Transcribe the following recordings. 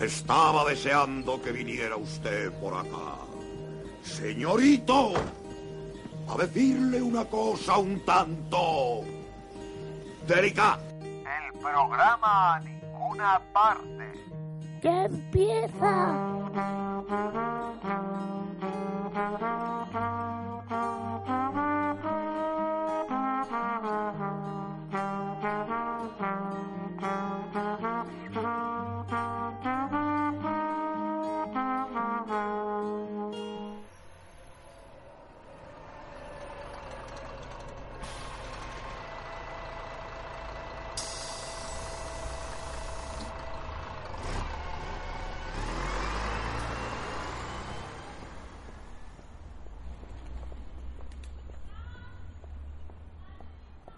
Estaba deseando que viniera usted por acá. Señorito, a decirle una cosa un tanto delicada. El programa a ninguna parte. ¡Ya empieza!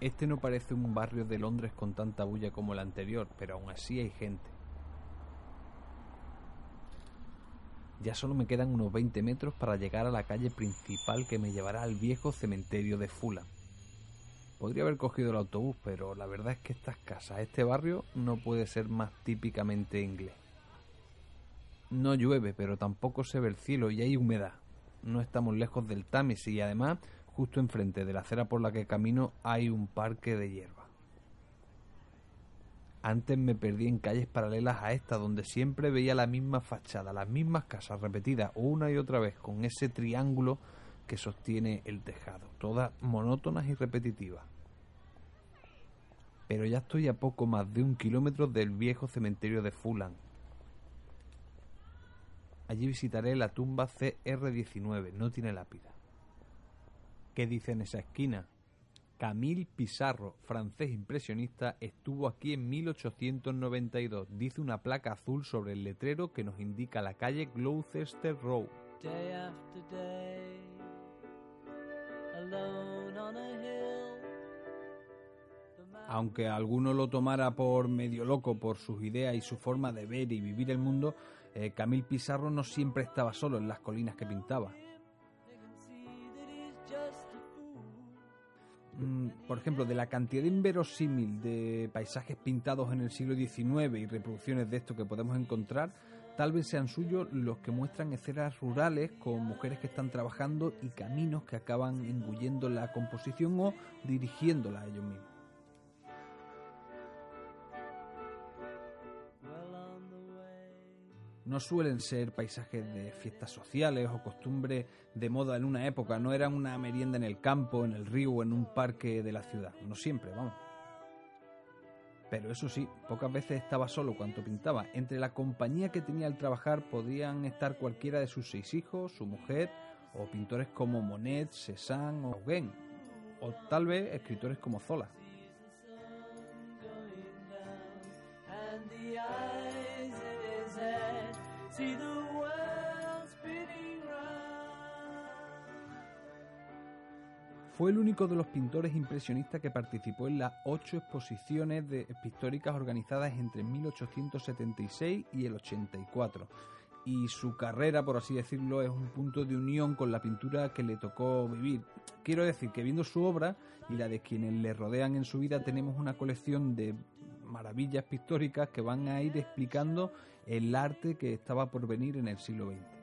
Este no parece un barrio de Londres con tanta bulla como el anterior, pero aún así hay gente. Ya solo me quedan unos 20 metros para llegar a la calle principal que me llevará al viejo cementerio de Fulham. Podría haber cogido el autobús, pero la verdad es que estas casas, este barrio, no puede ser más típicamente inglés. No llueve, pero tampoco se ve el cielo y hay humedad. No estamos lejos del Támesis y además Justo enfrente de la acera por la que camino hay un parque de hierba. Antes me perdí en calles paralelas a esta, donde siempre veía la misma fachada, las mismas casas repetidas una y otra vez, con ese triángulo que sostiene el tejado, todas monótonas y repetitivas. Pero ya estoy a poco más de un kilómetro del viejo cementerio de Fulham. Allí visitaré la tumba CR19, no tiene lápida. ¿Qué dice en esa esquina? Camille Pizarro, francés impresionista, estuvo aquí en 1892. Dice una placa azul sobre el letrero que nos indica la calle Gloucester Road. Aunque alguno lo tomara por medio loco por sus ideas y su forma de ver y vivir el mundo, eh, Camille Pizarro no siempre estaba solo en las colinas que pintaba. Por ejemplo, de la cantidad inverosímil de paisajes pintados en el siglo XIX y reproducciones de esto que podemos encontrar, tal vez sean suyos los que muestran escenas rurales con mujeres que están trabajando y caminos que acaban engullendo la composición o dirigiéndola a ellos mismos. No suelen ser paisajes de fiestas sociales o costumbres de moda en una época, no eran una merienda en el campo, en el río o en un parque de la ciudad, no siempre, vamos. Pero eso sí, pocas veces estaba solo cuando pintaba. Entre la compañía que tenía al trabajar podían estar cualquiera de sus seis hijos, su mujer, o pintores como Monet, Cézanne o Gauguin, o tal vez escritores como Zola. Fue el único de los pintores impresionistas que participó en las ocho exposiciones pictóricas organizadas entre 1876 y el 84. Y su carrera, por así decirlo, es un punto de unión con la pintura que le tocó vivir. Quiero decir que viendo su obra y la de quienes le rodean en su vida, tenemos una colección de maravillas pictóricas que van a ir explicando el arte que estaba por venir en el siglo XX.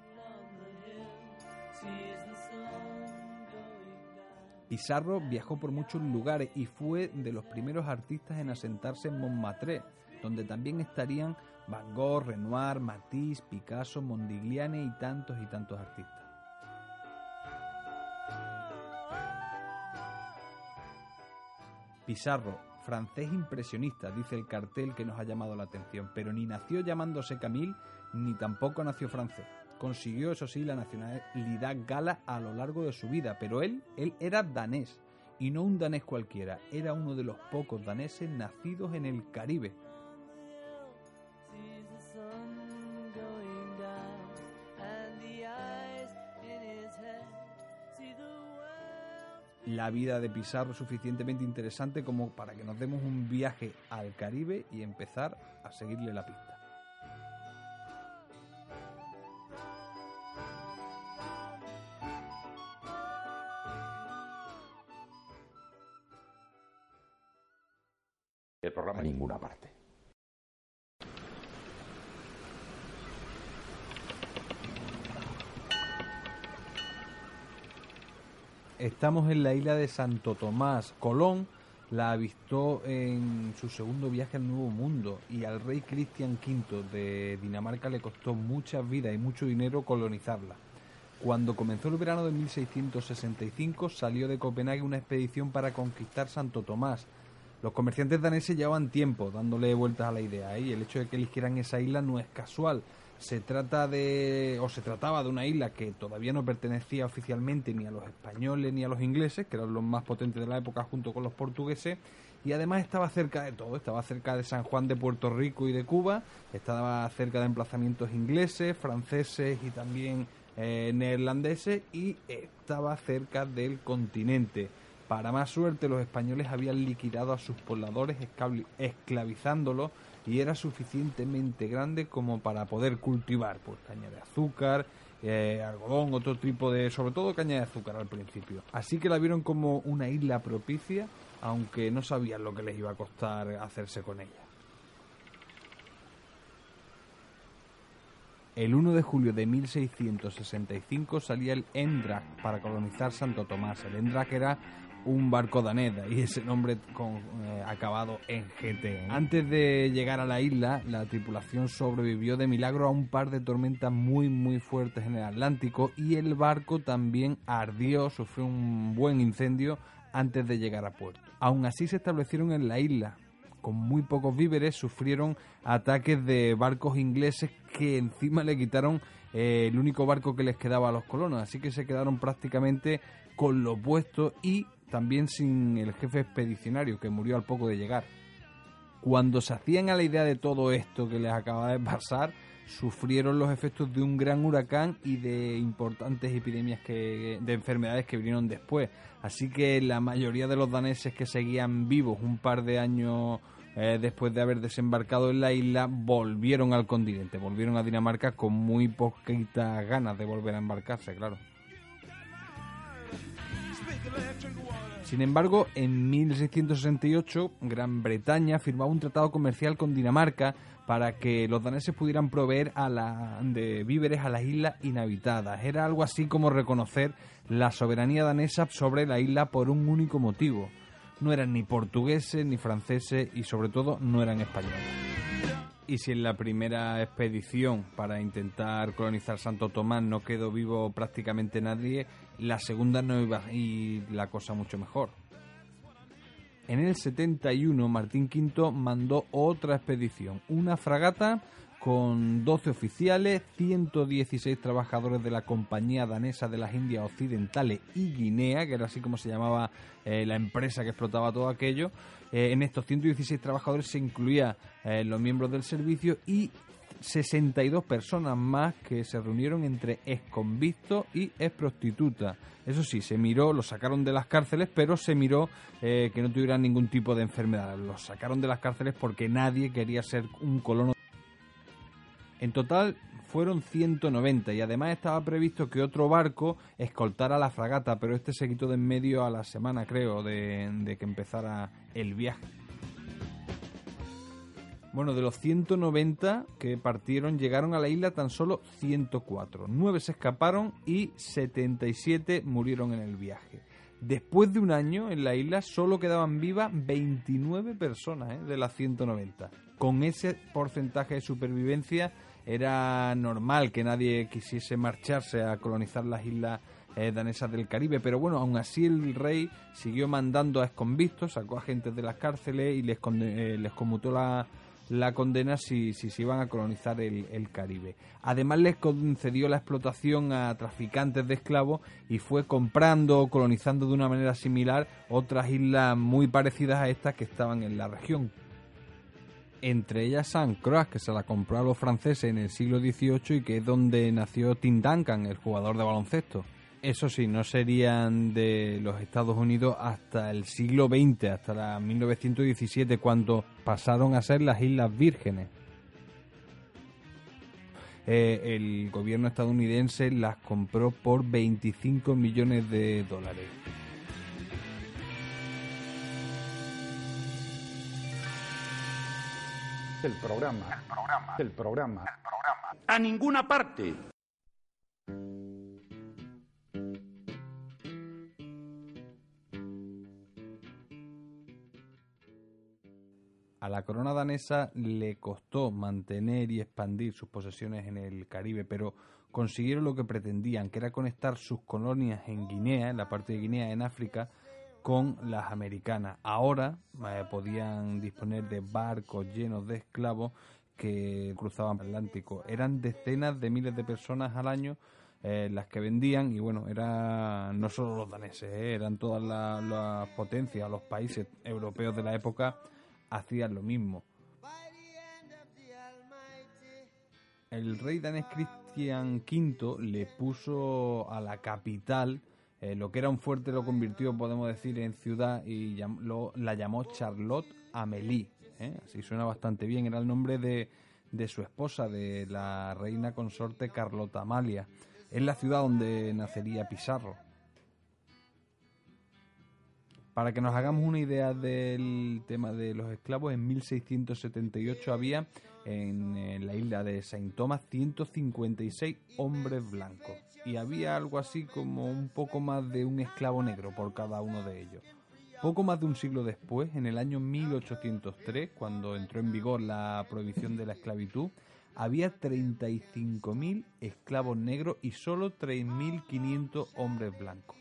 Pizarro viajó por muchos lugares y fue de los primeros artistas en asentarse en Montmartre, donde también estarían Van Gogh, Renoir, Matisse, Picasso, Mondigliane y tantos y tantos artistas. Pizarro, francés impresionista, dice el cartel que nos ha llamado la atención, pero ni nació llamándose Camille, ni tampoco nació francés. Consiguió, eso sí, la nacionalidad gala a lo largo de su vida, pero él, él era danés, y no un danés cualquiera, era uno de los pocos daneses nacidos en el Caribe. La vida de Pizarro es suficientemente interesante como para que nos demos un viaje al Caribe y empezar a seguirle la pista. En la isla de Santo Tomás. Colón la avistó en su segundo viaje al Nuevo Mundo y al rey Cristian V de Dinamarca le costó muchas vidas y mucho dinero colonizarla. Cuando comenzó el verano de 1665 salió de Copenhague una expedición para conquistar Santo Tomás. Los comerciantes daneses llevaban tiempo dándole vueltas a la idea y el hecho de que eligieran esa isla no es casual. Se trata de, o se trataba de una isla que todavía no pertenecía oficialmente ni a los españoles ni a los ingleses, que eran los más potentes de la época junto con los portugueses, y además estaba cerca de todo, estaba cerca de San Juan de Puerto Rico y de Cuba, estaba cerca de emplazamientos ingleses, franceses y también eh, neerlandeses, y estaba cerca del continente. Para más suerte, los españoles habían liquidado a sus pobladores esclavizándolos y era suficientemente grande como para poder cultivar pues caña de azúcar, eh, algodón, otro tipo de, sobre todo caña de azúcar al principio. Así que la vieron como una isla propicia, aunque no sabían lo que les iba a costar hacerse con ella. El 1 de julio de 1665 salía el Endrak para colonizar Santo Tomás. El Endrak era un barco danés, y ese nombre eh, acabado en GT. Antes de llegar a la isla, la tripulación sobrevivió de milagro a un par de tormentas muy muy fuertes en el Atlántico y el barco también ardió, sufrió un buen incendio antes de llegar a puerto. Aún así se establecieron en la isla. Con muy pocos víveres sufrieron ataques de barcos ingleses que encima le quitaron eh, el único barco que les quedaba a los colonos, así que se quedaron prácticamente con lo puesto y también sin el jefe expedicionario que murió al poco de llegar. Cuando se hacían a la idea de todo esto que les acaba de pasar, sufrieron los efectos de un gran huracán y de importantes epidemias que, de enfermedades que vinieron después. Así que la mayoría de los daneses que seguían vivos un par de años eh, después de haber desembarcado en la isla, volvieron al continente, volvieron a Dinamarca con muy poquitas ganas de volver a embarcarse, claro. Sin embargo, en 1668, Gran Bretaña firmaba un tratado comercial con Dinamarca para que los daneses pudieran proveer a la, de víveres a las islas inhabitadas. Era algo así como reconocer la soberanía danesa sobre la isla por un único motivo. No eran ni portugueses ni franceses y sobre todo no eran españoles. Y si en la primera expedición para intentar colonizar Santo Tomás no quedó vivo prácticamente nadie, la segunda no iba a ir la cosa mucho mejor. En el 71 Martín V mandó otra expedición, una fragata con 12 oficiales, 116 trabajadores de la Compañía Danesa de las Indias Occidentales y Guinea, que era así como se llamaba eh, la empresa que explotaba todo aquello. Eh, en estos 116 trabajadores se incluía eh, los miembros del servicio y 62 personas más que se reunieron entre exconvictos y exprostitutas. Eso sí, se miró, los sacaron de las cárceles, pero se miró que no tuvieran ningún tipo de enfermedad. Los sacaron de las cárceles porque nadie quería ser un colono en total fueron 190 y además estaba previsto que otro barco escoltara la fragata, pero este se quitó de en medio a la semana, creo, de, que empezara el viaje. Bueno, de los 190 que partieron, llegaron a la isla tan solo 104. 9 se escaparon y 77 murieron en el viaje. Después de un año en la isla solo quedaban vivas 29 personas ¿eh? de las 190. Con ese porcentaje de supervivencia era normal que nadie quisiese marcharse a colonizar las islas eh, danesas del Caribe, pero bueno, aún así el rey siguió mandando a esconvistos, sacó a gente de las cárceles y les, eh, les conmutó la, la condena si, si, se iban a colonizar el, el, Caribe. Además les concedió la explotación a traficantes de esclavos y fue comprando o colonizando de una manera similar otras islas muy parecidas a estas que estaban en la región, entre ellas San Croix, que se la compró a los franceses en el siglo XVIII y que es donde nació Tim Duncan, el jugador de baloncesto. Eso sí, no serían de los Estados Unidos hasta el siglo XX, hasta la 1917, cuando pasaron a ser las Islas Vírgenes. Eh, el gobierno estadounidense las compró por 25 millones de dólares. del programa, del programa, del programa, programa, a ninguna parte. A la corona danesa le costó mantener y expandir sus posesiones en el Caribe, pero consiguieron lo que pretendían, que era conectar sus colonias en Guinea, en la parte de Guinea, en África, con las americanas. Ahora eh, podían disponer de barcos llenos de esclavos que cruzaban el Atlántico. Eran decenas de miles de personas al año eh, las que vendían y bueno, eran no solo los daneses, eh, eran todas las potencias, los países europeos de la época hacían lo mismo. El rey danés Cristian V le puso a la capital eh, lo que era un fuerte lo convirtió, podemos decir, en ciudad y la llamó Charlotte Amélie. ¿eh? Así suena bastante bien. Era el nombre de, de, su esposa, de la reina consorte Carlota Amalia. Es la ciudad donde nacería Pizarro. Para que nos hagamos una idea del tema de los esclavos, en 1678 había en, la isla de Saint Thomas 156 hombres blancos y había algo así como un poco más de un esclavo negro por cada uno de ellos. Poco más de un siglo después, en el año 1803, cuando entró en vigor la prohibición de la esclavitud, había 35.000 esclavos negros y solo 3.500 hombres blancos.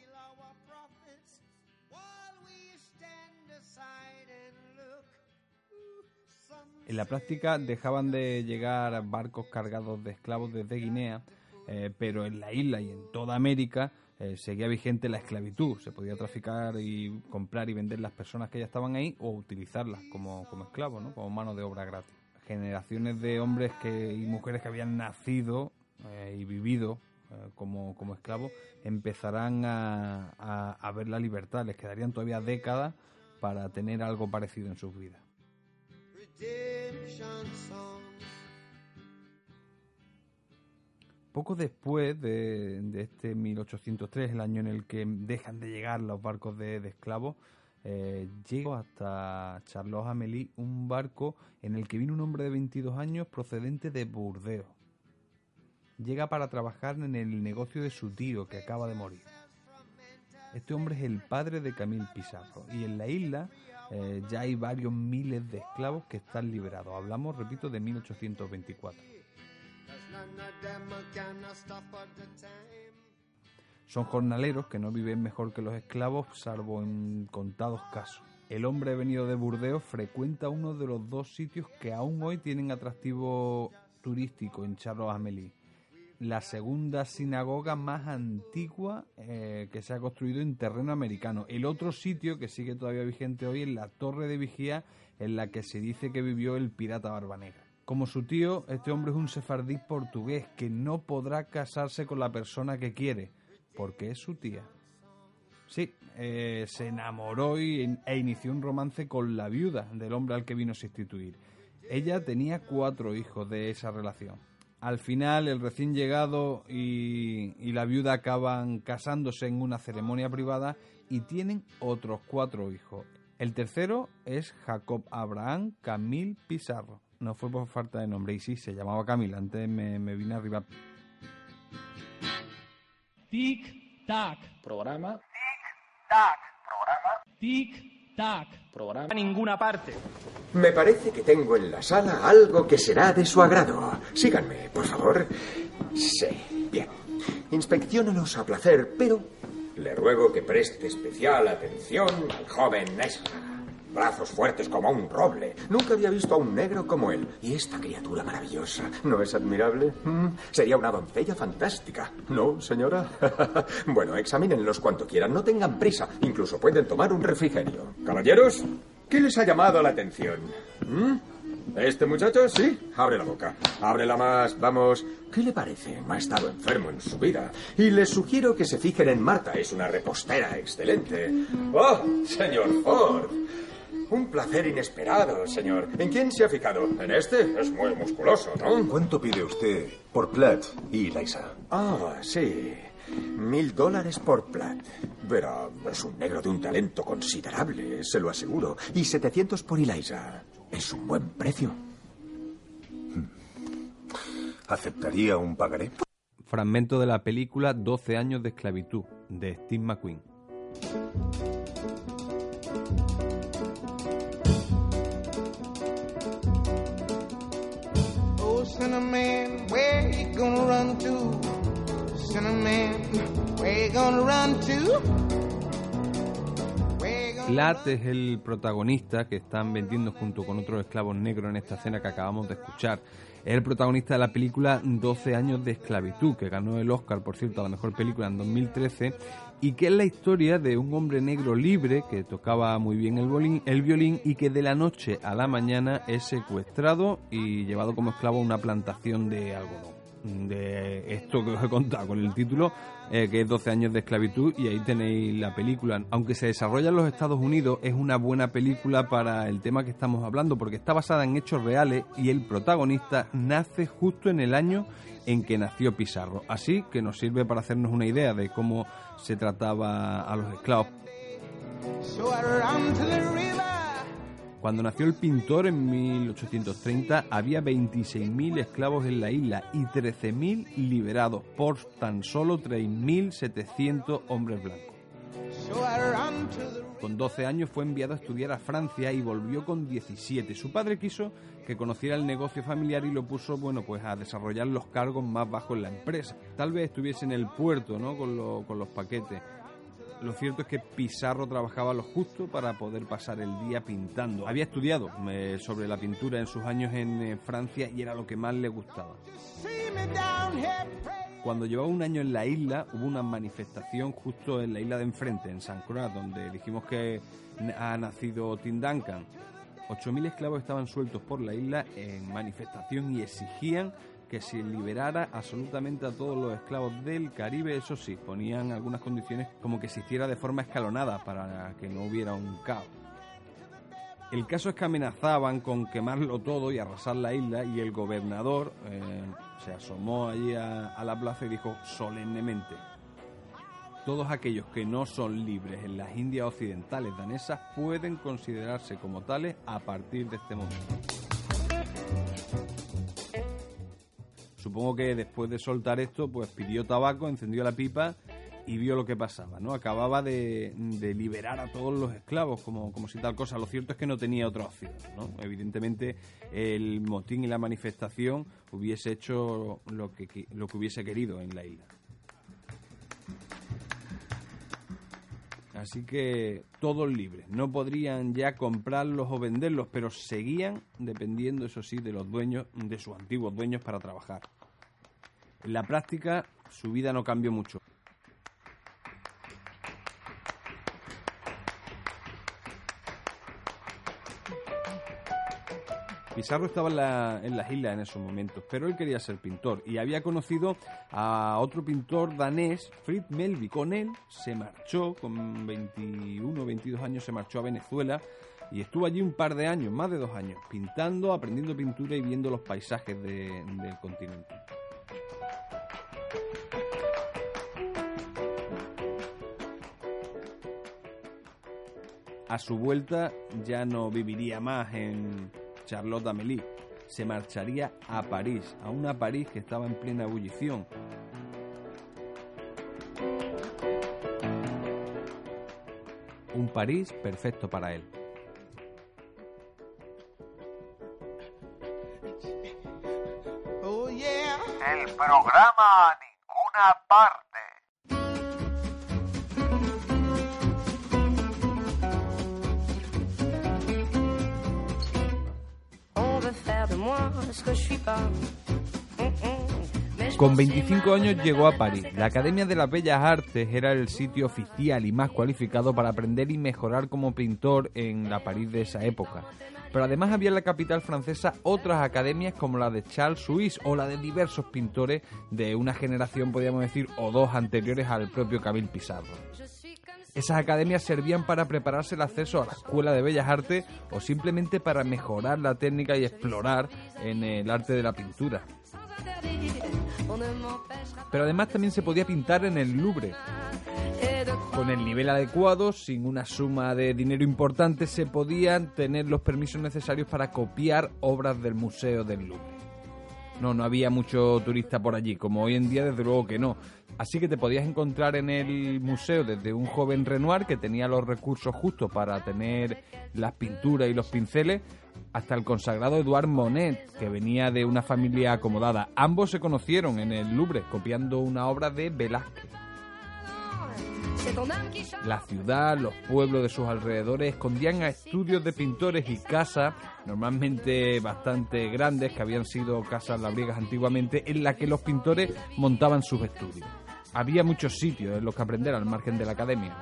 En la práctica dejaban de llegar barcos cargados de esclavos desde Guinea, eh, pero en la isla y en toda América eh, seguía vigente la esclavitud. Se podía traficar y comprar y vender las personas que ya estaban ahí o utilizarlas como, como esclavos, ¿no? como mano de obra gratis. Generaciones de hombres que, y mujeres que habían nacido eh, y vivido como, como esclavos empezarán a, a ver la libertad. Les quedarían todavía décadas para tener algo parecido en sus vidas. Poco después de, este 1803, el año en el que dejan de llegar los barcos de, esclavos, eh, llegó hasta Charles Amélie un barco en el que vino un hombre de 22 años procedente de Burdeos. Llega para trabajar en el negocio de su tío que acaba de morir. Este hombre es el padre de Camille Pizarro y en la isla eh, ya hay varios miles de esclavos que están liberados. Hablamos, repito, de 1824. Son jornaleros que no viven mejor que los esclavos, salvo en contados casos. El hombre venido de Burdeos frecuenta uno de los dos sitios que aún hoy tienen atractivo turístico en Charles Amélie la segunda sinagoga más antigua eh, que se ha construido en terreno americano. El otro sitio que sigue todavía vigente hoy es la Torre de Vigía, en la que se dice que vivió el pirata Barbanegra. Como su tío, este hombre es un sefardí portugués que no podrá casarse con la persona que quiere, porque es su tía. Sí, eh, se enamoró y, e inició un romance con la viuda del hombre al que vino a sustituir. Ella tenía cuatro hijos de esa relación al final el recién llegado y, la viuda acaban casándose en una ceremonia privada y tienen otros cuatro hijos. El tercero es Jacob Abraham Camil Pizarro. No fue por falta de nombre, y sí, se llamaba Camil, antes me, me vine arriba. Tic-tac. Programa. Tic-tac. Programa. Tic-tac. Programa. A ninguna parte. Me parece que tengo en la sala algo que será de su agrado. Síganme, por favor. Sí, bien. Inspecciónalos a placer, pero le ruego que preste especial atención al joven Ezra. Brazos fuertes como un roble. Nunca había visto a un negro como él. Y esta criatura maravillosa. ¿No es admirable? Mm, sería una doncella fantástica. ¿No, señora? bueno, examínenlos cuanto quieran. No tengan prisa. Incluso pueden tomar un refrigerio. Caballeros, ¿Qué les ha llamado la atención? ¿Mm? ¿Este muchacho? Sí. Abre la boca. Ábrela más. Vamos. ¿Qué le parece? Ha estado enfermo en su vida. Y les sugiero que se fijen en Marta. Es una repostera excelente. ¡Oh, señor Ford! Un placer inesperado, señor. ¿En quién se ha fijado? En este. Es muy musculoso, ¿no? ¿Cuánto pide usted por Platt y Liza? Ah, sí. Mil dólares por Platt. Pero es un negro de un talento considerable, se lo aseguro. Y 700 por Eliza. Es un buen precio. ¿Aceptaría un pagaré? Fragmento de la película 12 años de esclavitud, de Steve McQueen. Run to? Cinnamon, where you gonna run to? Lat es el protagonista que están vendiendo junto con otros esclavos negros en esta escena que acabamos de escuchar. Es el protagonista de la película 12 años de esclavitud, que ganó el Oscar, por cierto, a la mejor película en 2013, y que es la historia de un hombre negro libre que tocaba muy bien el violín, el violín y que de la noche a la mañana es secuestrado y llevado como esclavo a una plantación de algodón de esto que os he contado con el título, eh, que es 12 años de esclavitud, y ahí tenéis la película. Aunque se desarrolla en los Estados Unidos, es una buena película para el tema que estamos hablando, porque está basada en hechos reales y el protagonista nace justo en el año en que nació Pizarro. Así que nos sirve para hacernos una idea de cómo se trataba a los esclavos. Cuando nació el pintor en 1830 había 26.000 esclavos en la isla y 13.000 liberados por tan solo 3.700 hombres blancos. Con 12 años fue enviado a estudiar a Francia y volvió con 17. Su padre quiso que conociera el negocio familiar y lo puso, bueno, pues a desarrollar los cargos más bajos en la empresa. Tal vez estuviese en el puerto, ¿no? Con, con los paquetes lo cierto es que Pizarro trabajaba lo justo para poder pasar el día pintando. Había estudiado eh, sobre la pintura en sus años en eh, Francia y era lo que más le gustaba. Cuando llevaba un año en la isla, hubo una manifestación justo en la isla de enfrente, en San Croix, donde dijimos que ha nacido Tim Duncan. 8.000 esclavos estaban sueltos por la isla en manifestación y exigían que se liberara absolutamente a todos los esclavos del Caribe, eso sí, ponían algunas condiciones como que se hiciera de forma escalonada para que no hubiera un caos. El caso es que amenazaban con quemarlo todo y arrasar la isla y el gobernador eh, se asomó allí a, a la plaza y dijo solemnemente, todos aquellos que no son libres en las Indias Occidentales danesas pueden considerarse como tales a partir de este momento. Supongo que después de soltar esto, pues pidió tabaco, encendió la pipa y vio lo que pasaba, ¿no? Acababa de, liberar a todos los esclavos, como, como si tal cosa. Lo cierto es que no tenía otra opción, ¿no? Evidentemente el motín y la manifestación hubiese hecho lo que, lo que hubiese querido en la isla. Así que todos libres. No podrían ya comprarlos o venderlos, pero seguían dependiendo, eso sí, de los dueños, de sus antiguos dueños para trabajar. En la práctica, su vida no cambió mucho. Pizarro estaba en, las islas en esos momentos, pero él quería ser pintor y había conocido a otro pintor danés, Fritz Melby. Con él se marchó, con 21 o 22 años, se marchó a Venezuela y estuvo allí un par de años, más de dos años, pintando, aprendiendo pintura y viendo los paisajes del continente. A su vuelta ya no viviría más en Charlotte Amélie. Se marcharía a París, a una París que estaba en plena ebullición. Un París perfecto para él. El programa Con 25 años llegó a París. La Academia de las Bellas Artes era el sitio oficial y más cualificado para aprender y mejorar como pintor en la París de esa época. Pero además había en la capital francesa otras academias como la de Charles Suisse o la de diversos pintores de una generación, podríamos decir, o dos anteriores al propio Camille Pizarro. Esas academias servían para prepararse el acceso a la Escuela de Bellas Artes o simplemente para mejorar la técnica y explorar en el arte de la pintura. Pero además también se podía pintar en el Louvre. Con el nivel adecuado, sin una suma de dinero importante, se podían tener los permisos necesarios para copiar obras del Museo del Louvre. No, no había mucho turista por allí, como hoy en día desde luego que no. Así que te podías encontrar en el museo desde un joven Renoir que tenía los recursos justos para tener las pinturas y los pinceles, hasta el consagrado Edouard Monet, que venía de una familia acomodada. Ambos se conocieron en el Louvre, copiando una obra de Velázquez. La ciudad, los pueblos de sus alrededores escondían a estudios de pintores y casas, normalmente bastante grandes, que habían sido casas labriegas antiguamente, en las que los pintores montaban sus estudios. Había muchos sitios en los que aprender al margen de la academia.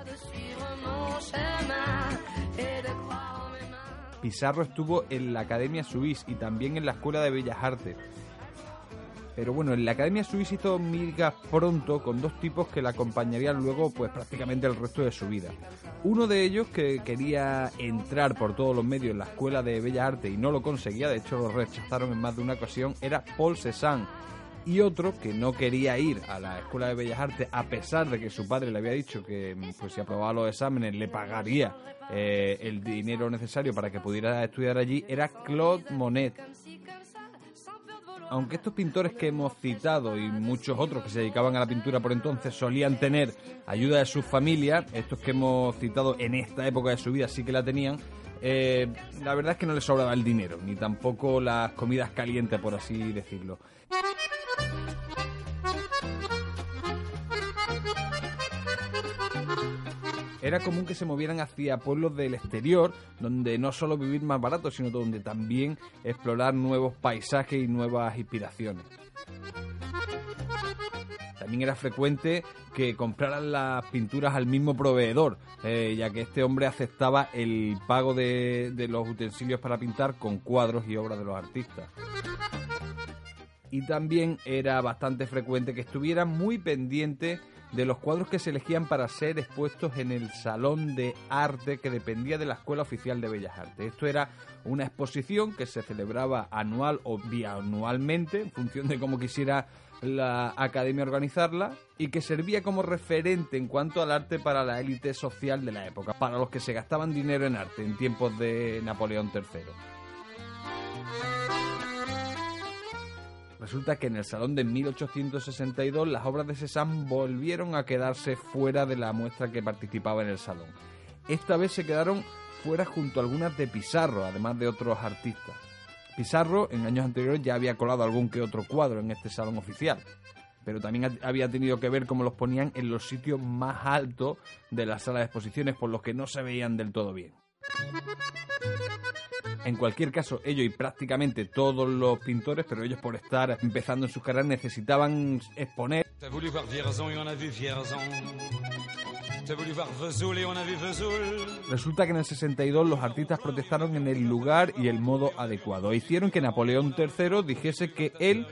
Pizarro estuvo en la Academia Suisse y también en la Escuela de Bellas Artes. Pero bueno, en la Academia Suisse hizo migas pronto con dos tipos que la acompañarían luego pues prácticamente el resto de su vida. Uno de ellos que quería entrar por todos los medios en la Escuela de Bellas Artes y no lo conseguía, de hecho lo rechazaron en más de una ocasión, era Paul Cézanne y otro que no quería ir a la Escuela de Bellas Artes a pesar de que su padre le había dicho que pues si aprobaba los exámenes le pagaría eh, el dinero necesario para que pudiera estudiar allí, era Claude Monet. Aunque estos pintores que hemos citado y muchos otros que se dedicaban a la pintura por entonces solían tener ayuda de sus familias, estos que hemos citado en esta época de su vida sí que la tenían, eh, la verdad es que no les sobraba el dinero, ni tampoco las comidas calientes, por así decirlo. Era común que se movieran hacia pueblos del exterior, donde no solo vivir más barato, sino donde también explorar nuevos paisajes y nuevas inspiraciones. También era frecuente que compraran las pinturas al mismo proveedor, eh, ya que este hombre aceptaba el pago de, de los utensilios para pintar con cuadros y obras de los artistas y también era bastante frecuente que estuviera muy pendiente de los cuadros que se elegían para ser expuestos en el Salón de Arte que dependía de la Escuela Oficial de Bellas Artes. Esto era una exposición que se celebraba anual o bianualmente, en función de cómo quisiera la academia organizarla, y que servía como referente en cuanto al arte para la élite social de la época, para los que se gastaban dinero en arte en tiempos de Napoleón III. Resulta que en el Salón de 1862 las obras de Cézanne volvieron a quedarse fuera de la muestra que participaba en el Salón. Esta vez se quedaron fuera junto a algunas de Pizarro, además de otros artistas. Pizarro en años anteriores ya había colado algún que otro cuadro en este salón oficial, pero también había tenido que ver cómo los ponían en los sitios más altos de la sala de exposiciones, por los que no se veían del todo bien. En cualquier caso, ellos y prácticamente todos los pintores, pero ellos por estar empezando en sus carreras necesitaban exponer. Resulta que en el 62 los artistas protestaron en el lugar y el modo adecuado. Hicieron que Napoleón III dijese que él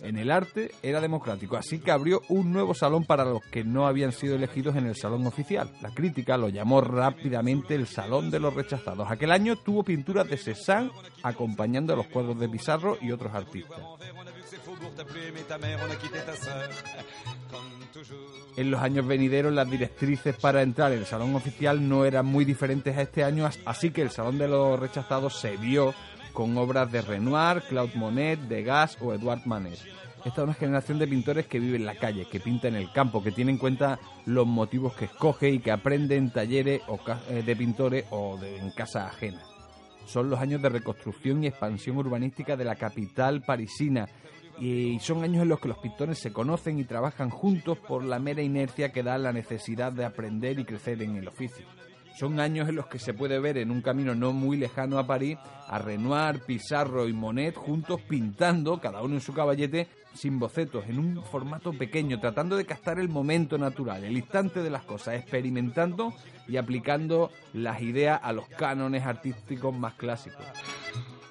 en el arte era democrático, así que abrió un nuevo salón para los que no habían sido elegidos en el salón oficial. La crítica lo llamó rápidamente el Salón de los Rechazados. Aquel año tuvo pinturas de Cézanne acompañando a los cuadros de Pizarro y otros artistas. En los años venideros las directrices para entrar en el salón oficial no eran muy diferentes a este año, así que el Salón de los Rechazados se vio con obras de Renoir, Claude Monet, Degas o Edouard Manet. Esta es una generación de pintores que vive en la calle, que pinta en el campo, que tiene en cuenta los motivos que escoge y que aprende en talleres eh, de pintores o en casa ajena. Son los años de reconstrucción y expansión urbanística de la capital parisina y son años en los que los pintores se conocen y trabajan juntos por la mera inercia que da la necesidad de aprender y crecer en el oficio. Son años en los que se puede ver en un camino no muy lejano a París a Renoir, Pizarro y Monet juntos pintando, cada uno en su caballete, sin bocetos, en un formato pequeño, tratando de captar el momento natural, el instante de las cosas, experimentando y aplicando las ideas a los cánones artísticos más clásicos.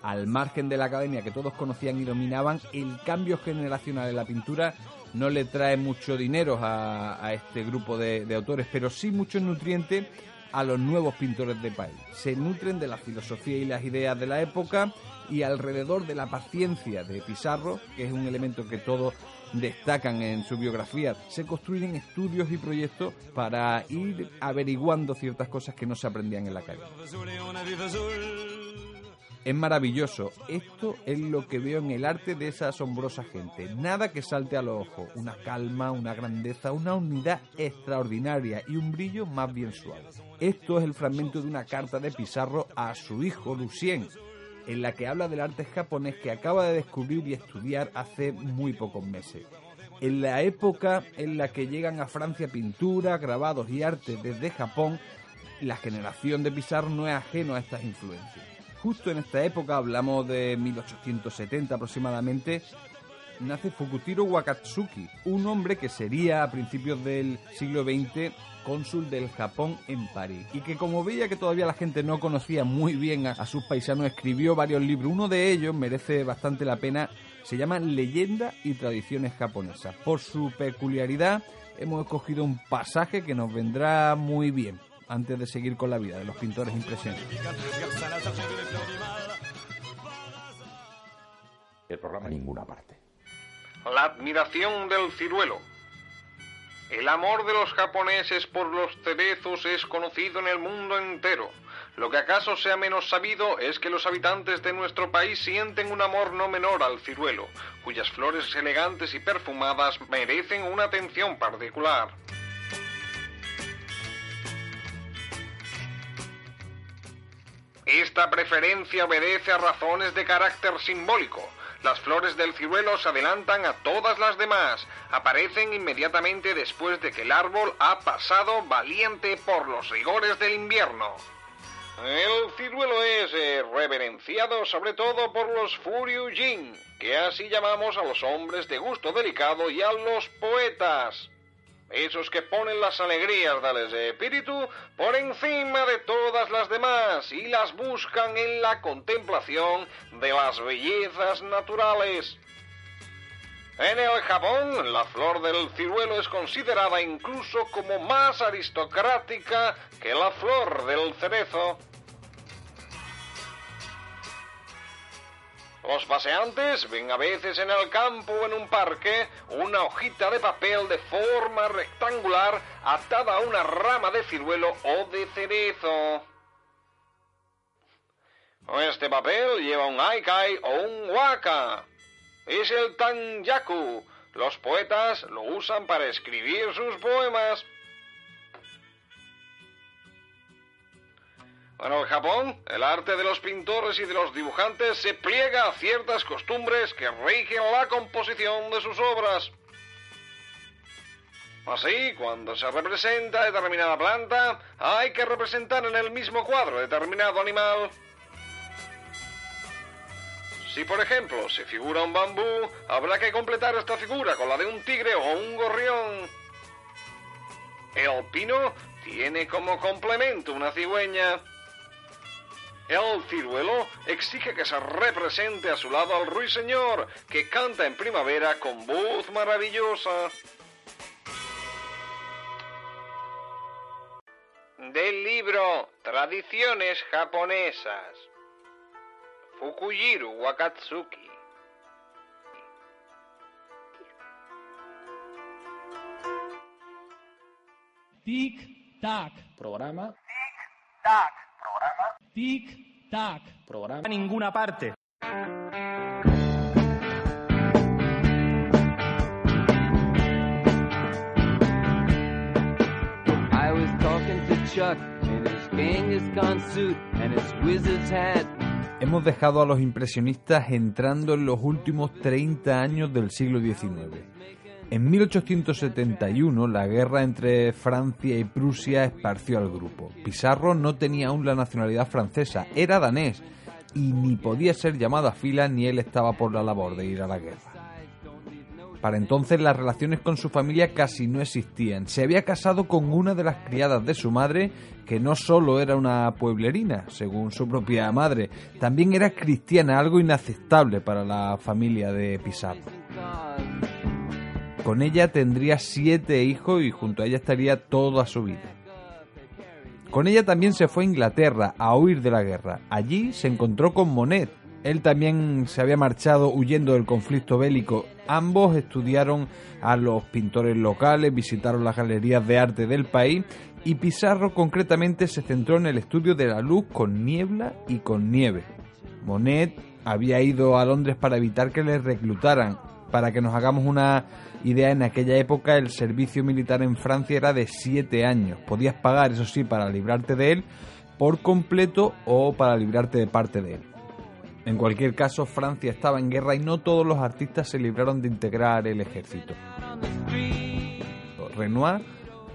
Al margen de la academia que todos conocían y dominaban, el cambio generacional en la pintura no le trae mucho dinero a, este grupo de, de autores, pero sí muchos nutrientes a los nuevos pintores de país. Se nutren de la filosofía y las ideas de la época y alrededor de la paciencia de Pizarro, que es un elemento que todos destacan en su biografía, se construyen estudios y proyectos para ir averiguando ciertas cosas que no se aprendían en la calle. Es maravilloso. Esto es lo que veo en el arte de esa asombrosa gente. Nada que salte a los ojos. Una calma, una grandeza, una unidad extraordinaria y un brillo más bien suave. Esto es el fragmento de una carta de Pizarro a su hijo Lucien, en la que habla del arte japonés que acaba de descubrir y estudiar hace muy pocos meses. En la época en la que llegan a Francia pintura, grabados y arte desde Japón, la generación de Pizarro no es ajeno a estas influencias. Justo en esta época, hablamos de 1870 aproximadamente, nace Fukutiro Wakatsuki, un hombre que sería a principios del siglo XX cónsul del Japón en París y que como veía que todavía la gente no conocía muy bien a, a, sus paisanos escribió varios libros. Uno de ellos merece bastante la pena, se llama Leyenda y Tradiciones Japonesas. Por su peculiaridad hemos escogido un pasaje que nos vendrá muy bien antes de seguir con la vida de los pintores impresionistas. El programa a ninguna parte. La admiración del ciruelo. El amor de los japoneses por los cerezos es conocido en el mundo entero. Lo que acaso sea menos sabido es que los habitantes de nuestro país sienten un amor no menor al ciruelo, cuyas flores elegantes y perfumadas merecen una atención particular. Esta preferencia obedece a razones de carácter simbólico. Las flores del ciruelo se adelantan a todas las demás. Aparecen inmediatamente después de que el árbol ha pasado valiente por los rigores del invierno. El ciruelo es eh, reverenciado sobre todo por los Furyujin, que así llamamos a los hombres de gusto delicado y a los poetas. Esos que ponen las alegrías del espíritu por encima de todas las demás y las buscan en la contemplación de las bellezas naturales. En el Japón, la flor del ciruelo es considerada incluso como más aristocrática que la flor del cerezo. Los paseantes ven a veces en el campo o en un parque una hojita de papel de forma rectangular atada a una rama de ciruelo o de cerezo. Este papel lleva un aikai o un waka. Es el tanyaku. Los poetas lo usan para escribir sus poemas. En el Japón, el arte de los pintores y de los dibujantes se pliega a ciertas costumbres que rigen la composición de sus obras. Así, cuando se representa determinada planta, hay que representar en el mismo cuadro determinado animal. Si, por ejemplo, se figura un bambú, habrá que completar esta figura con la de un tigre o un gorrión. El pino tiene como complemento una cigüeña. El ciruelo exige que se represente a su lado al ruiseñor, que canta en primavera con voz maravillosa. Del libro Tradiciones japonesas. Fukujiru Wakatsuki. Tic Tac. Programa. Tic Tac. Programa. Tic Tac. Programa. A ninguna parte. I was talking to Chuck in his Genghis suit and his wizard's hat. Hemos dejado a los impresionistas entrando en los últimos 30 años del siglo XIX. En 1871 la guerra entre Francia y Prusia esparció al grupo. Pizarro no tenía aún la nacionalidad francesa, era danés y ni podía ser llamado a fila ni él estaba por la labor de ir a la guerra. Para entonces las relaciones con su familia casi no existían. Se había casado con una de las criadas de su madre, que no solo era una pueblerina, según su propia madre, también era cristiana, algo inaceptable para la familia de Pizarro. Con ella tendría siete hijos y junto a ella estaría toda su vida. Con ella también se fue a Inglaterra a huir de la guerra. Allí se encontró con Monet. Él también se había marchado huyendo del conflicto bélico. Ambos estudiaron a los pintores locales, visitaron las galerías de arte del país y Pizarro concretamente se centró en el estudio de la luz con niebla y con nieve. Monet había ido a Londres para evitar que le reclutaran. Para que nos hagamos una idea, en aquella época el servicio militar en Francia era de 7 años. Podías pagar, eso sí, para librarte de él por completo o para librarte de parte de él. En cualquier caso, Francia estaba en guerra y no todos los artistas se libraron de integrar el ejército. Renoir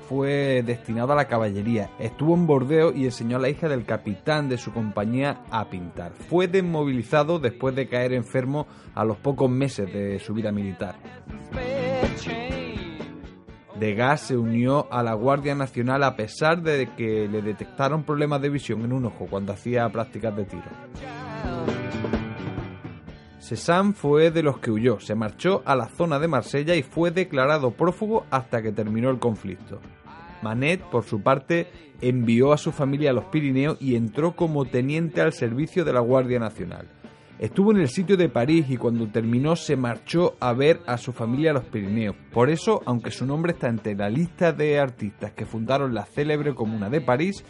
fue destinado a la caballería, estuvo en Bordeaux y enseñó a la hija del capitán de su compañía a pintar. Fue desmovilizado después de caer enfermo a los pocos meses de su vida militar. Degas se unió a la Guardia Nacional a pesar de que le detectaron problemas de visión en un ojo cuando hacía prácticas de tiro. Cézanne fue de los que huyó, se marchó a la zona de Marsella y fue declarado prófugo hasta que terminó el conflicto. Manet, por su parte, envió a su familia a los Pirineos y entró como teniente al servicio de la Guardia Nacional. Estuvo en el sitio de París y cuando terminó se marchó a ver a su familia a los Pirineos. Por eso, aunque su nombre está entre la lista de artistas que fundaron la célebre comuna de París,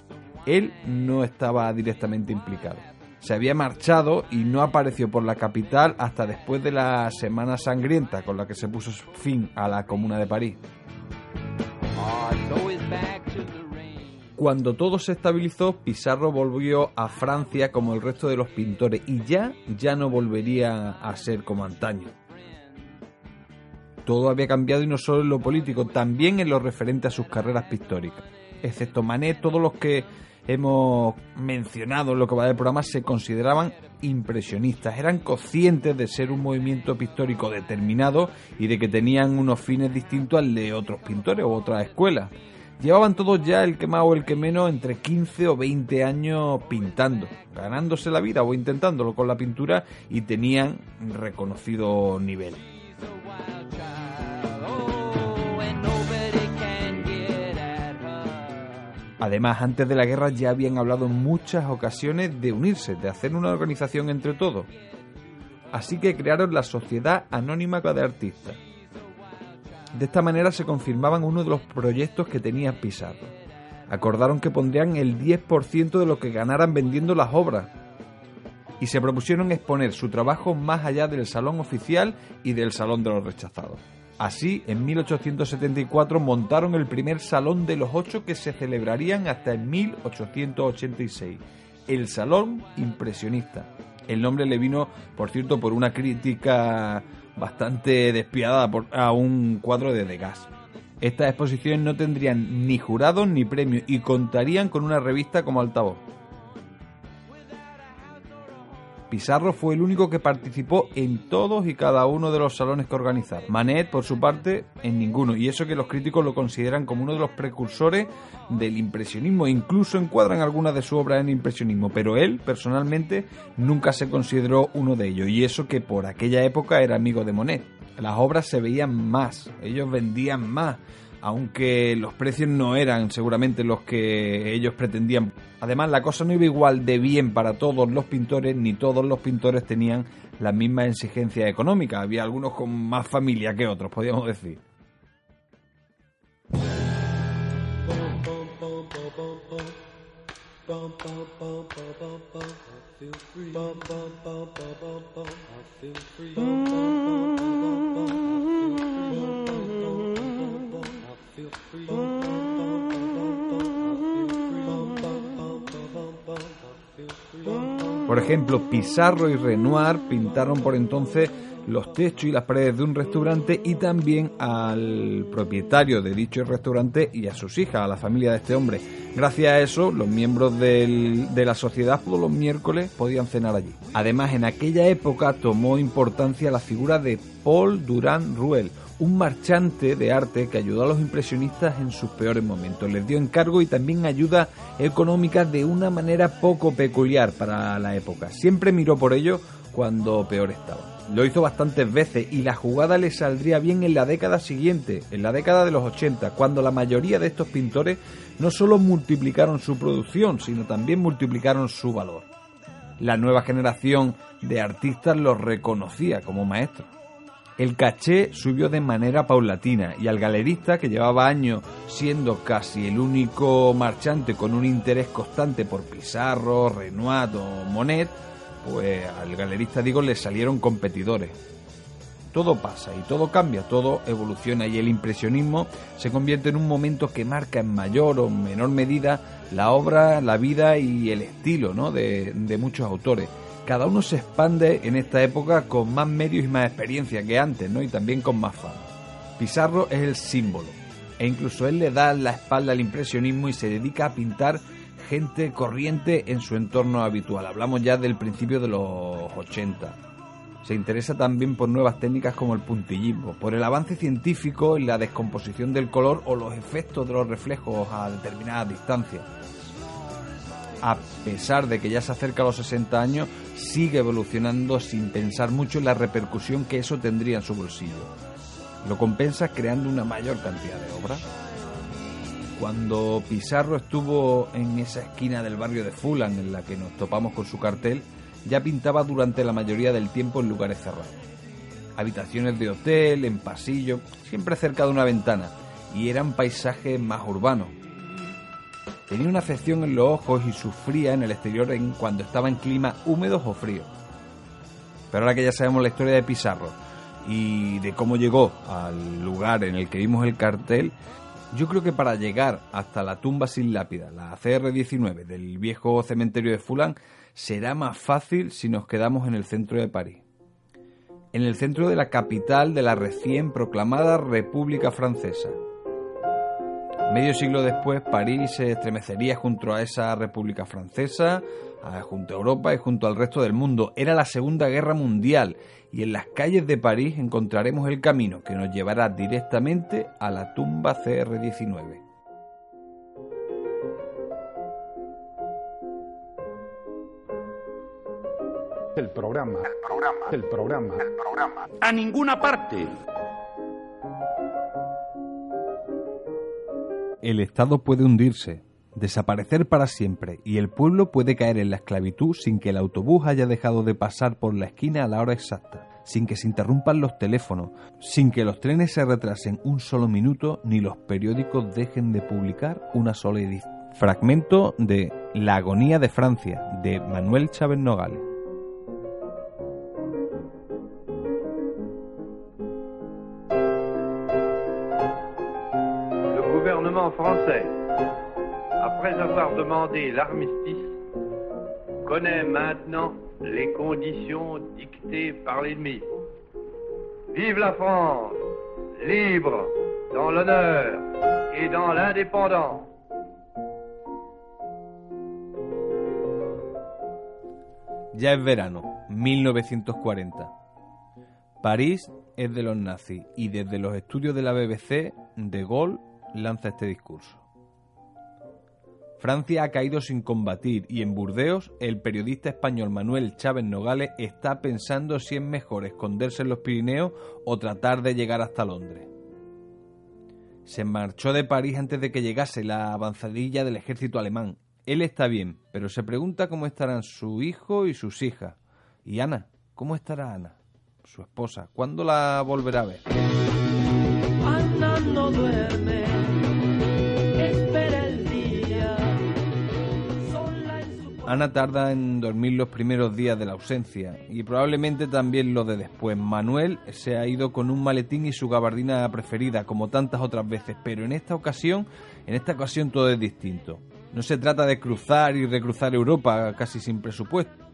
él no estaba directamente implicado. Se había marchado y no apareció por la capital hasta después de la Semana Sangrienta con la que se puso fin a la comuna de París. Cuando todo se estabilizó, Pizarro volvió a Francia como el resto de los pintores y ya, ya no volvería a ser como antaño. Todo había cambiado y no solo en lo político, también en lo referente a sus carreras pictóricas. Excepto Manet, todos los que hemos mencionado en lo que va del programa se consideraban impresionistas, eran conscientes de ser un movimiento pictórico determinado y de que tenían unos fines distintos al de otros pintores o otras escuelas. Llevaban todos ya el que más o el que menos entre 15 o 20 años pintando, ganándose la vida o intentándolo con la pintura y tenían reconocido nivel. Además, antes de la guerra ya habían hablado en muchas ocasiones de unirse, de hacer una organización entre todos. Así que crearon la Sociedad Anónima de Artistas. De esta manera se confirmaban uno de los proyectos que tenía Pizarro. Acordaron que pondrían el 10% de lo que ganaran vendiendo las obras. Y se propusieron exponer su trabajo más allá del salón oficial y del salón de los rechazados. Así, en 1874 montaron el primer Salón de los Ocho que se celebrarían hasta en 1886, el Salón Impresionista. El nombre le vino, por cierto, por una crítica bastante despiadada por, a un cuadro de Degas. Estas exposiciones no tendrían ni jurados ni premios y contarían con una revista como altavoz. Pizarro fue el único que participó en todos y cada uno de los salones que organizaron. Manet, por su parte, en ninguno, y eso que los críticos lo consideran como uno de los precursores del impresionismo, e incluso encuadran algunas de sus obras en impresionismo, pero él, personalmente, nunca se consideró uno de ellos, y eso que por aquella época era amigo de Monet. Las obras se veían más, ellos vendían más, aunque los precios no eran seguramente los que ellos pretendían. Además, la cosa no iba igual de bien para todos los pintores, ni todos los pintores tenían las mismas exigencias económicas. Había algunos con más familia que otros, podríamos decir. Por ejemplo, Pizarro y Renoir pintaron por entonces los techos y las paredes de un restaurante y también al propietario de dicho restaurante y a sus hijas, a la familia de este hombre. Gracias a eso, los miembros del, de la sociedad todos los miércoles podían cenar allí. Además, en aquella época tomó importancia la figura de Paul Durand Ruel, un marchante de arte que ayudó a los impresionistas en sus peores momentos. Les dio encargo y también ayuda económica de una manera poco peculiar para la época. Siempre miró por ello cuando peor estaba. Lo hizo bastantes veces y la jugada le saldría bien en la década siguiente, en la década de los 80, cuando la mayoría de estos pintores no solo multiplicaron su producción, sino también multiplicaron su valor. La nueva generación de artistas los reconocía como maestros. El caché subió de manera paulatina y al galerista, que llevaba años siendo casi el único marchante con un interés constante por Pizarro, Renoir o Monet, pues al galerista digo le salieron competidores. Todo pasa y todo cambia, todo evoluciona y el impresionismo se convierte en un momento que marca en mayor o menor medida la obra, la vida y el estilo ¿no? de, de muchos autores. Cada uno se expande en esta época con más medios y más experiencia que antes, ¿no? Y también con más fama. Pizarro es el símbolo, e incluso él le da la espalda al impresionismo y se dedica a pintar gente corriente en su entorno habitual. Hablamos ya del principio de los 80. Se interesa también por nuevas técnicas como el puntillismo, por el avance científico en la descomposición del color o los efectos de los reflejos a determinadas distancias. A pesar de que ya se acerca a los 60 años, sigue evolucionando sin pensar mucho en la repercusión que eso tendría en su bolsillo. Lo compensa creando una mayor cantidad de obras. Cuando Pizarro estuvo en esa esquina del barrio de Fulham en la que nos topamos con su cartel, ya pintaba durante la mayoría del tiempo en lugares cerrados. Habitaciones de hotel, en pasillo, siempre cerca de una ventana, y eran paisajes más urbanos. Tenía una afección en los ojos y sufría en el exterior en cuando estaba en clima húmedos o fríos. Pero ahora que ya sabemos la historia de Pizarro y de cómo llegó al lugar en el que vimos el cartel, yo creo que para llegar hasta la tumba sin lápida, la CR19 del viejo cementerio de Fulham, será más fácil si nos quedamos en el centro de París. En el centro de la capital de la recién proclamada República Francesa. Medio siglo después, París se estremecería junto a esa República Francesa, junto a Europa y junto al resto del mundo. Era la Segunda Guerra Mundial y en las calles de París encontraremos el camino que nos llevará directamente a la tumba CR-19. El programa. El programa. El programa. El programa. A ninguna parte. El Estado puede hundirse, desaparecer para siempre y el pueblo puede caer en la esclavitud sin que el autobús haya dejado de pasar por la esquina a la hora exacta, sin que se interrumpan los teléfonos, sin que los trenes se retrasen un solo minuto ni los periódicos dejen de publicar una sola edición. Fragmento de La agonía de Francia de Manuel Chávez Nogales. Demandé l'armistice, connaît maintenant les conditions dictées par l'ennemi. Vive la France, libre, dans l'honneur et dans l'indépendance. Ya es verano, 1940. París es de los nazis y desde los estudios de la BBC, De Gaulle lanza este discurso. Francia ha caído sin combatir y en Burdeos el periodista español Manuel Chávez Nogales está pensando si es mejor esconderse en los Pirineos o tratar de llegar hasta Londres. Se marchó de París antes de que llegase la avanzadilla del ejército alemán. Él está bien, pero se pregunta cómo estarán su hijo y sus hijas. ¿Y Ana? ¿Cómo estará Ana? Su esposa. ¿Cuándo la volverá a ver? Ana no duerme, Ana tarda en dormir los primeros días de la ausencia y probablemente también lo de después. Manuel se ha ido con un maletín y su gabardina preferida, como tantas otras veces, pero en esta ocasión, en esta ocasión todo es distinto. No se trata de cruzar y recruzar Europa casi sin presupuesto.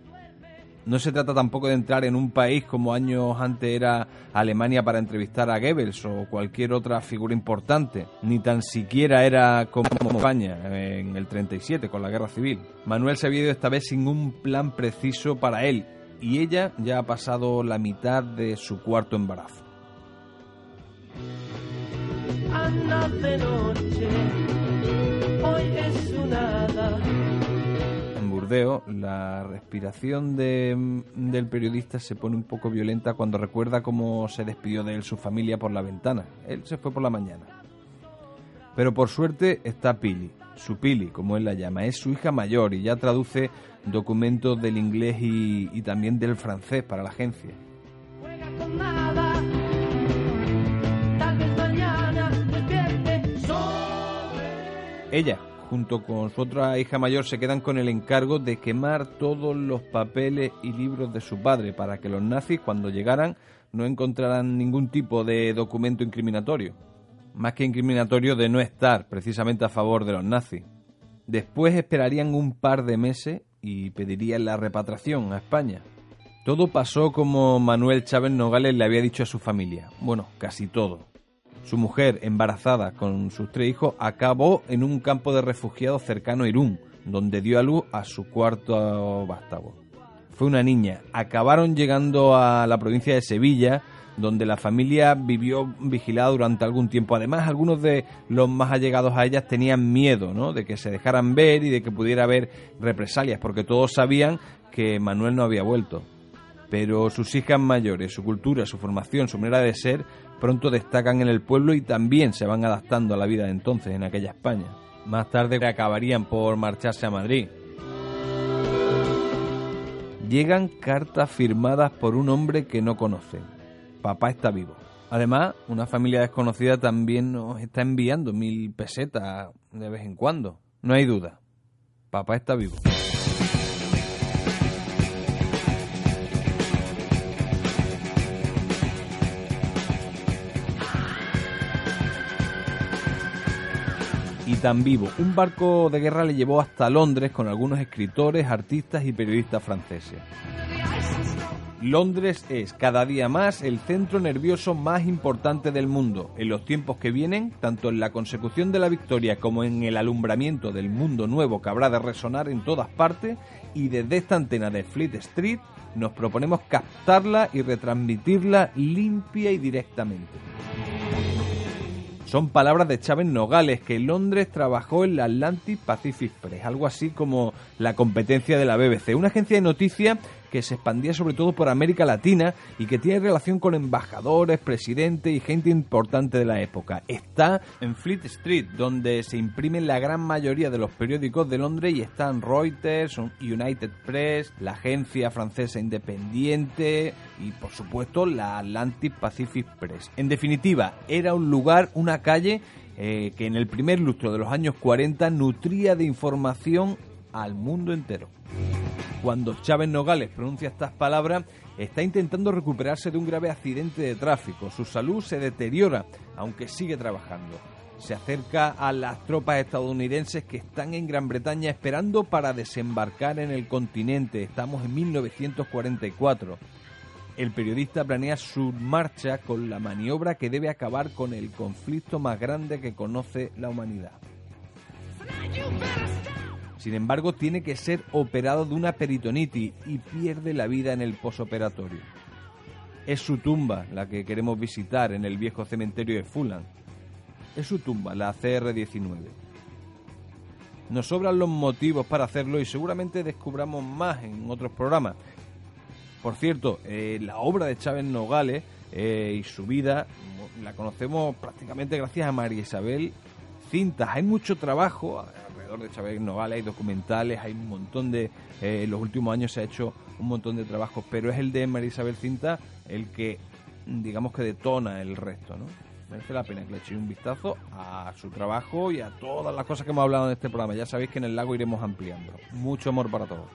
No se trata tampoco de entrar en un país como años antes era Alemania para entrevistar a Goebbels o cualquier otra figura importante, ni tan siquiera era como España en el 37 con la guerra civil. Manuel se había ido esta vez sin un plan preciso para él y ella ya ha pasado la mitad de su cuarto embarazo. Ana de noche, un hada. La respiración de- del periodista se pone un poco violenta cuando recuerda cómo se despidió de él su familia por la ventana. Él se fue por la mañana. Pero por suerte está Pili, su Pili, como él la llama. Es su hija mayor y ya traduce documentos del inglés y, y también del francés para la agencia. Ella, junto con su otra hija mayor se quedan con el encargo de quemar todos los papeles y libros de su padre para que los nazis cuando llegaran no encontraran ningún tipo de documento incriminatorio. Más que incriminatorio de no estar precisamente a favor de los nazis. Después esperarían un par de meses y pedirían la repatriación a España. Todo pasó como Manuel Chávez Nogales le había dicho a su familia. Bueno, casi todo. Su mujer, embarazada con sus tres hijos, acabó en un campo de refugiados cercano a Irún, donde dio a luz a su cuarto vástago. Fue una niña. Acabaron llegando a la provincia de Sevilla, donde la familia vivió vigilada durante algún tiempo. Además, algunos de los más allegados a ellas tenían miedo, ¿no? De que se dejaran ver y de que pudiera haber represalias, porque todos sabían que Manuel no había vuelto. Pero sus hijas mayores, su cultura, su formación, su manera de ser, pronto destacan en el pueblo y también se van adaptando a la vida de entonces en aquella España. Más tarde acabarían por marcharse a Madrid. Llegan cartas firmadas por un hombre que no conocen. Papá está vivo. Además, una familia desconocida también nos está enviando mil pesetas de vez en cuando. No hay duda. Papá está vivo. Y tan vivo. Un barco de guerra le llevó hasta Londres con algunos escritores, artistas y periodistas franceses. Londres es cada día más el centro nervioso más importante del mundo. En los tiempos que vienen, tanto en la consecución de la victoria como en el alumbramiento del mundo nuevo que habrá de resonar en todas partes, y desde esta antena de Fleet Street nos proponemos captarla y retransmitirla limpia y directamente. Son palabras de Chávez Nogales, que en Londres trabajó en la Atlantic Pacific Press, algo así como la competencia de la BBC, una agencia de noticias que se expandía sobre todo por América Latina y que tiene relación con embajadores, presidentes y gente importante de la época. Está en Fleet Street, donde se imprimen la gran mayoría de los periódicos de Londres y están Reuters, United Press, la agencia francesa independiente y por supuesto la Atlantic Pacific Press. En definitiva, era un lugar, una calle eh, que en el primer lustro de los años 40 nutría de información al mundo entero. Cuando Chávez Nogales pronuncia estas palabras, está intentando recuperarse de un grave accidente de tráfico. Su salud se deteriora, aunque sigue trabajando. Se acerca a las tropas estadounidenses que están en Gran Bretaña esperando para desembarcar en el continente. Estamos en 1944. El periodista planea su marcha con la maniobra que debe acabar con el conflicto más grande que conoce la humanidad. Sin embargo, tiene que ser operado de una peritonitis y pierde la vida en el posoperatorio. Es su tumba la que queremos visitar en el viejo cementerio de Fulham. Es su tumba, la CR19. Nos sobran los motivos para hacerlo y seguramente descubramos más en otros programas. Por cierto, eh, la obra de Chávez Nogales eh, y su vida la conocemos prácticamente gracias a María Isabel Cintas. Hay mucho trabajo de Chávez Nogales, hay documentales, hay un montón de... Eh, en los últimos años se ha hecho un montón de trabajos, pero es el de María Isabel Cinta el que, digamos que detona el resto, ¿no? Merece la pena que le echéis un vistazo a su trabajo y a todas las cosas que hemos hablado en este programa. Ya sabéis que en el lago iremos ampliando. Mucho amor para todos.